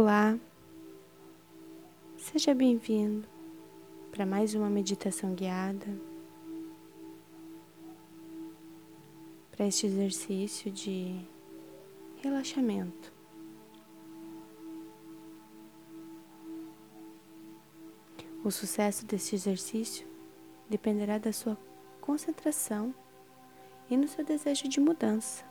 Olá, seja bem-vindo para mais uma meditação guiada, para este exercício de relaxamento. O sucesso deste exercício dependerá da sua concentração e no seu desejo de mudança.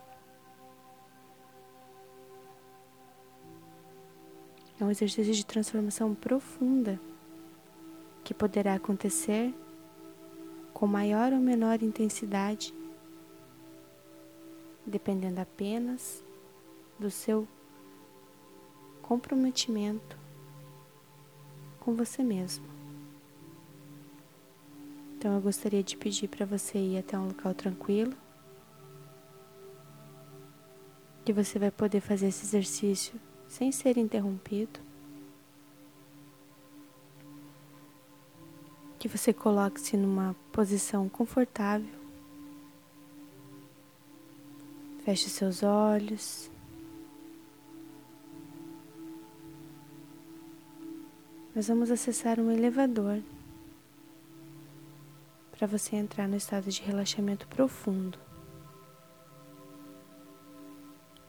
É um exercício de transformação profunda que poderá acontecer com maior ou menor intensidade, dependendo apenas do seu comprometimento com você mesmo. Então eu gostaria de pedir para você ir até um local tranquilo, que você vai poder fazer esse exercício sem ser interrompido. Que você coloque-se numa posição confortável. Feche seus olhos. Nós vamos acessar um elevador para você entrar no estado de relaxamento profundo.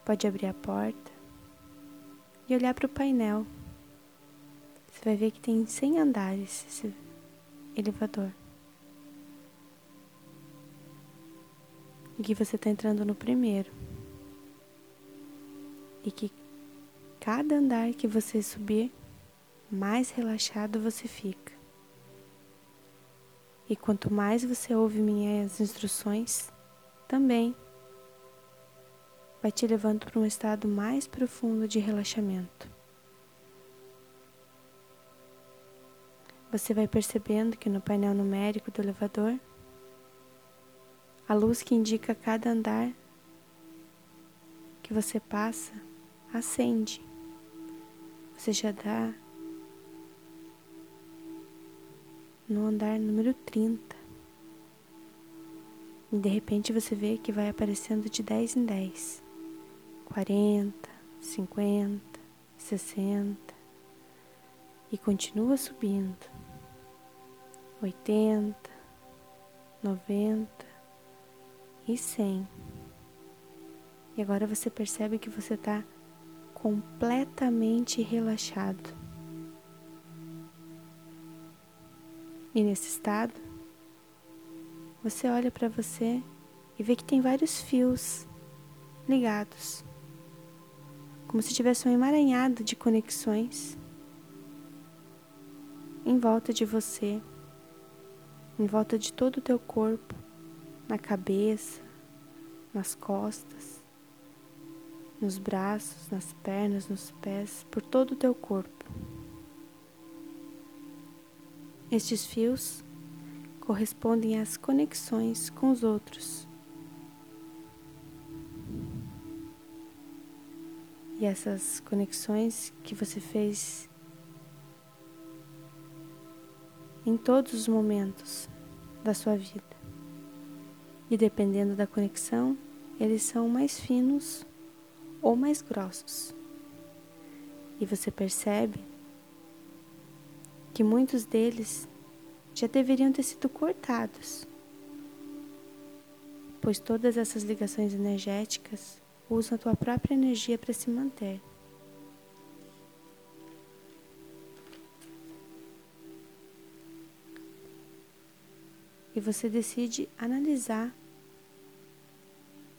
Pode abrir a porta e olhar para o painel. Você vai ver que tem 100 andares esse elevador. E que você está entrando no primeiro. E que cada andar que você subir, mais relaxado você fica. E quanto mais você ouve minhas instruções, também vai te levando para um estado mais profundo de relaxamento. Você vai percebendo que no painel numérico do elevador, a luz que indica cada andar que você passa acende. Você já dá no andar número 30. E de repente você vê que vai aparecendo de 10 em 10 quarenta, cinquenta, sessenta e continua subindo. Oitenta, noventa e cem. E agora você percebe que você está completamente relaxado. E nesse estado, você olha para você e vê que tem vários fios ligados como se tivesse um emaranhado de conexões em volta de você, em volta de todo o teu corpo, na cabeça, nas costas, nos braços, nas pernas, nos pés, por todo o teu corpo. Estes fios correspondem às conexões com os outros e essas conexões que você fez em todos os momentos da sua vida. E dependendo da conexão, eles são mais finos ou mais grossos. E você percebe que muitos deles já deveriam ter sido cortados, pois todas essas ligações energéticas usa a tua própria energia para se manter. E você decide analisar,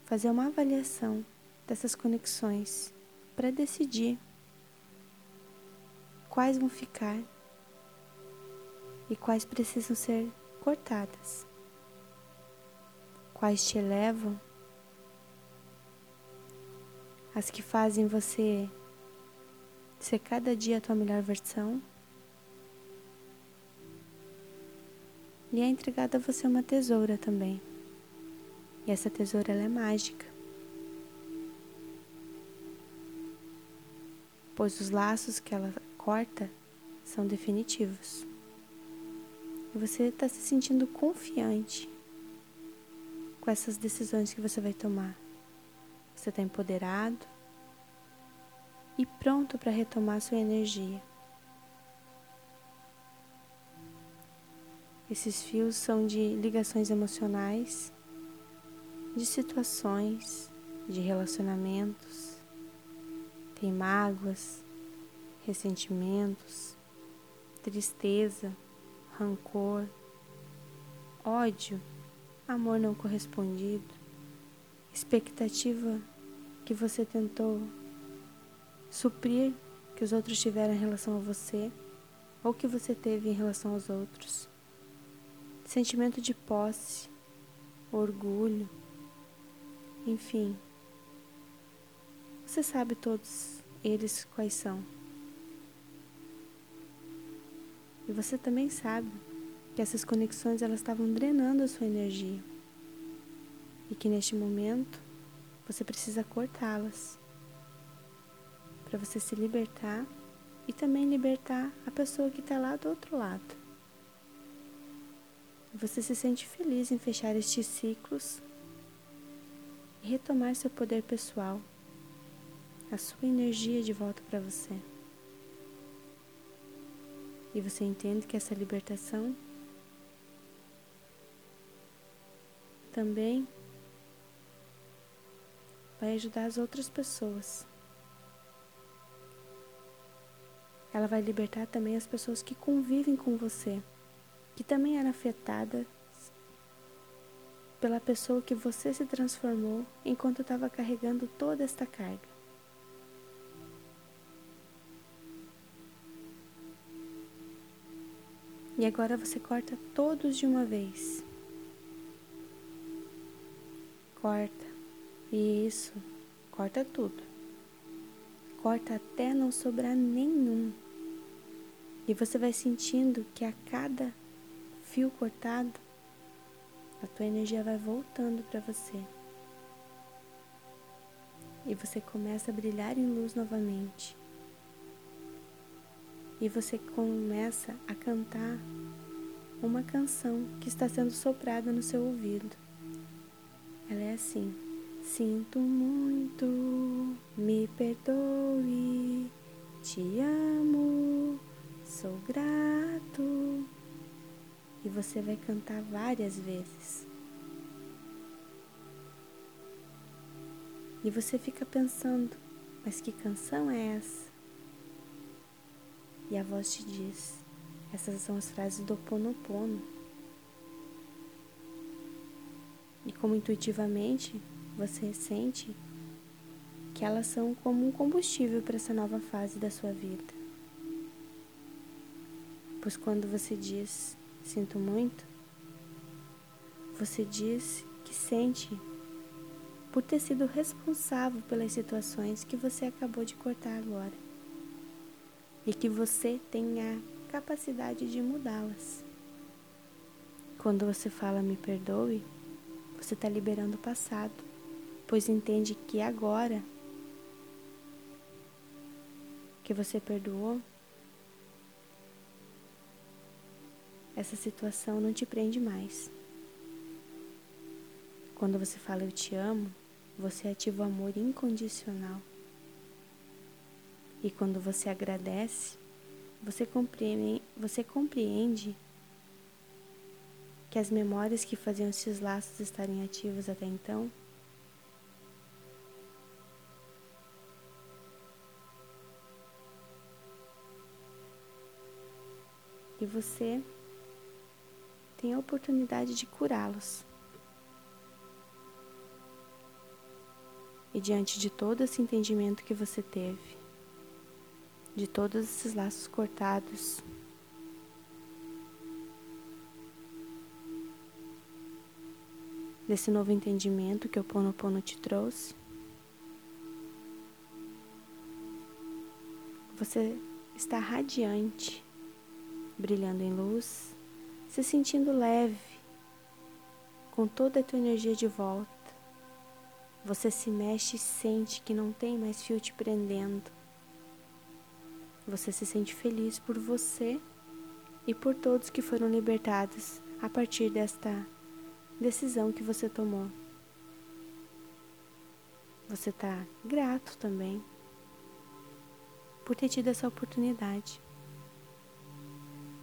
fazer uma avaliação dessas conexões para decidir quais vão ficar e quais precisam ser cortadas, quais te elevam as que fazem você ser cada dia a tua melhor versão. E é entregada a você uma tesoura também. E essa tesoura ela é mágica. Pois os laços que ela corta são definitivos. E você está se sentindo confiante com essas decisões que você vai tomar. Você está empoderado e pronto para retomar sua energia. Esses fios são de ligações emocionais, de situações, de relacionamentos, tem mágoas, ressentimentos, tristeza, rancor, ódio, amor não correspondido, expectativa que você tentou suprir que os outros tiveram em relação a você ou que você teve em relação aos outros. Sentimento de posse, orgulho, enfim. Você sabe todos eles quais são. E você também sabe que essas conexões elas estavam drenando a sua energia. E que neste momento você precisa cortá-las para você se libertar e também libertar a pessoa que está lá do outro lado. Você se sente feliz em fechar estes ciclos e retomar seu poder pessoal, a sua energia de volta para você. E você entende que essa libertação também vai ajudar as outras pessoas. Ela vai libertar também as pessoas que convivem com você, que também eram afetadas pela pessoa que você se transformou enquanto estava carregando toda esta carga. E agora você corta todos de uma vez. Corta. Isso. Corta tudo. Corta até não sobrar nenhum. E você vai sentindo que a cada fio cortado, a tua energia vai voltando para você. E você começa a brilhar em luz novamente. E você começa a cantar uma canção que está sendo soprada no seu ouvido. Ela é assim: Sinto muito, me perdoe, te amo, sou grato. E você vai cantar várias vezes. E você fica pensando, mas que canção é essa? E a voz te diz: essas são as frases do Ponopono. E como intuitivamente você sente que elas são como um combustível para essa nova fase da sua vida. Pois quando você diz sinto muito, você diz que sente por ter sido responsável pelas situações que você acabou de cortar agora e que você tem a capacidade de mudá-las. Quando você fala me perdoe, você está liberando o passado, pois entende que agora que você perdoou, essa situação não te prende mais. Quando você fala eu te amo, você ativa o amor incondicional. E quando você agradece, você compreende, você compreende que as memórias que faziam esses laços estarem ativos até então e você tem a oportunidade de curá-los. E diante de todo esse entendimento que você teve, de todos esses laços cortados. Desse novo entendimento que o Pono Pono te trouxe. Você está radiante, brilhando em luz, se sentindo leve, com toda a tua energia de volta. Você se mexe e sente que não tem mais fio te prendendo você se sente feliz por você e por todos que foram libertados a partir desta decisão que você tomou. Você está grato também por ter tido essa oportunidade.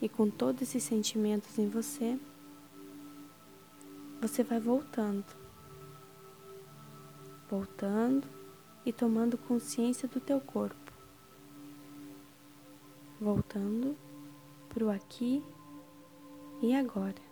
E com todos esses sentimentos em você, você vai voltando. Voltando e tomando consciência do teu corpo. Voltando para o aqui e agora.